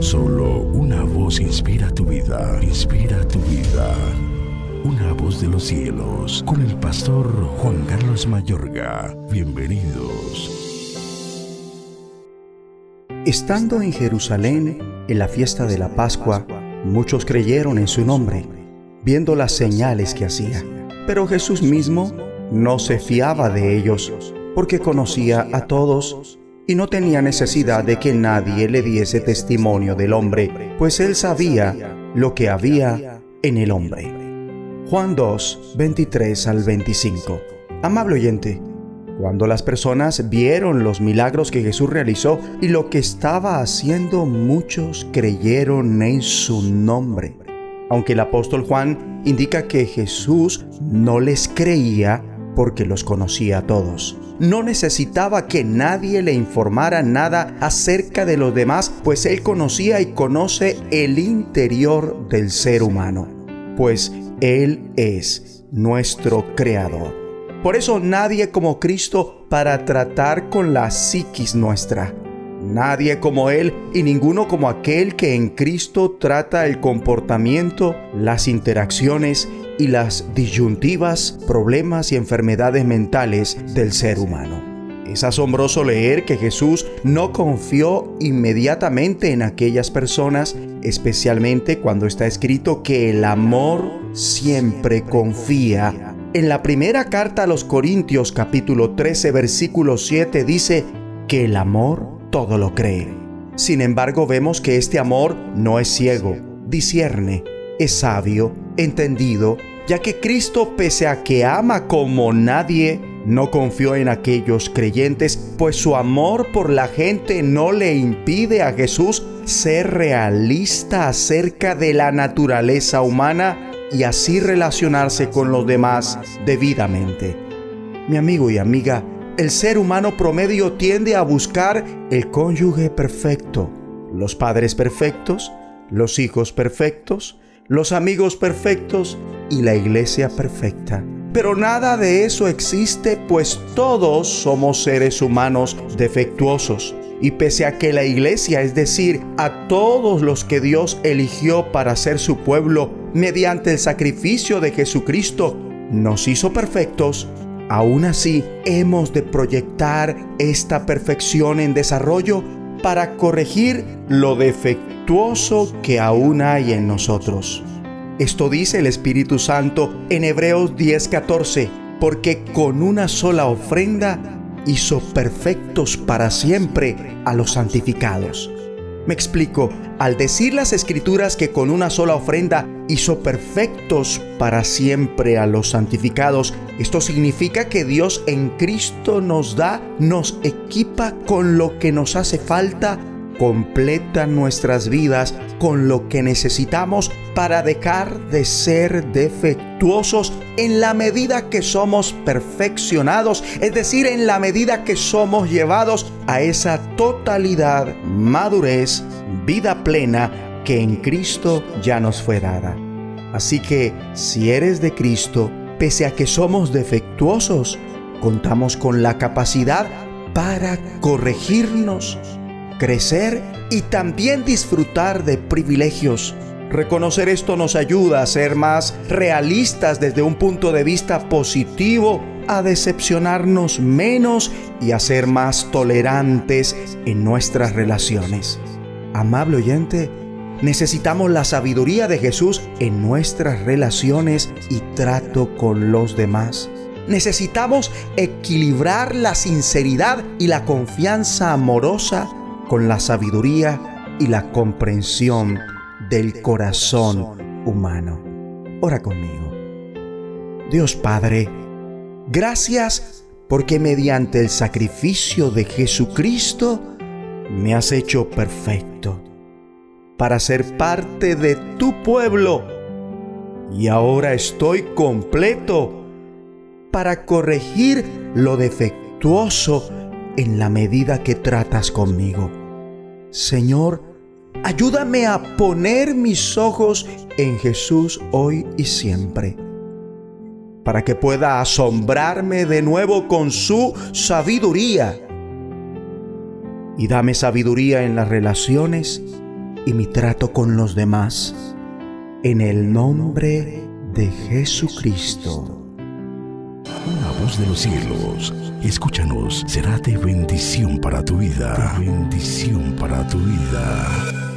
Solo una voz inspira tu vida, inspira tu vida. Una voz de los cielos, con el pastor Juan Carlos Mayorga. Bienvenidos. Estando en Jerusalén, en la fiesta de la Pascua, muchos creyeron en su nombre, viendo las señales que hacía. Pero Jesús mismo no se fiaba de ellos, porque conocía a todos y no tenía necesidad de que nadie le diese testimonio del hombre, pues él sabía lo que había en el hombre. Juan 2, 23 al 25. Amable oyente, cuando las personas vieron los milagros que Jesús realizó y lo que estaba haciendo, muchos creyeron en su nombre. Aunque el apóstol Juan indica que Jesús no les creía porque los conocía a todos no necesitaba que nadie le informara nada acerca de los demás, pues él conocía y conoce el interior del ser humano, pues él es nuestro creador. Por eso nadie como Cristo para tratar con la psiquis nuestra. Nadie como Él y ninguno como aquel que en Cristo trata el comportamiento, las interacciones y las disyuntivas, problemas y enfermedades mentales del ser humano. Es asombroso leer que Jesús no confió inmediatamente en aquellas personas, especialmente cuando está escrito que el amor siempre confía. En la primera carta a los Corintios capítulo 13 versículo 7 dice que el amor todo lo cree. Sin embargo vemos que este amor no es ciego, discierne, es sabio, entendido, ya que Cristo, pese a que ama como nadie, no confió en aquellos creyentes, pues su amor por la gente no le impide a Jesús ser realista acerca de la naturaleza humana y así relacionarse con los demás debidamente. Mi amigo y amiga, el ser humano promedio tiende a buscar el cónyuge perfecto, los padres perfectos, los hijos perfectos, los amigos perfectos y la iglesia perfecta. Pero nada de eso existe, pues todos somos seres humanos defectuosos. Y pese a que la iglesia, es decir, a todos los que Dios eligió para ser su pueblo mediante el sacrificio de Jesucristo, nos hizo perfectos, aún así hemos de proyectar esta perfección en desarrollo para corregir lo defectuoso que aún hay en nosotros. Esto dice el Espíritu Santo en Hebreos 10:14, porque con una sola ofrenda hizo perfectos para siempre a los santificados. Me explico, al decir las escrituras que con una sola ofrenda hizo perfectos para siempre a los santificados, esto significa que Dios en Cristo nos da, nos equipa con lo que nos hace falta completa nuestras vidas con lo que necesitamos para dejar de ser defectuosos en la medida que somos perfeccionados, es decir, en la medida que somos llevados a esa totalidad, madurez, vida plena que en Cristo ya nos fue dada. Así que si eres de Cristo, pese a que somos defectuosos, contamos con la capacidad para corregirnos crecer y también disfrutar de privilegios. Reconocer esto nos ayuda a ser más realistas desde un punto de vista positivo, a decepcionarnos menos y a ser más tolerantes en nuestras relaciones. Amable oyente, necesitamos la sabiduría de Jesús en nuestras relaciones y trato con los demás. Necesitamos equilibrar la sinceridad y la confianza amorosa con la sabiduría y la comprensión del corazón humano. Ora conmigo. Dios Padre, gracias porque mediante el sacrificio de Jesucristo me has hecho perfecto para ser parte de tu pueblo. Y ahora estoy completo para corregir lo defectuoso en la medida que tratas conmigo. Señor, ayúdame a poner mis ojos en Jesús hoy y siempre, para que pueda asombrarme de nuevo con su sabiduría. Y dame sabiduría en las relaciones y mi trato con los demás. En el nombre de Jesucristo. Una voz de los cielos, escúchanos, será de bendición para tu vida. bendición para tu vida.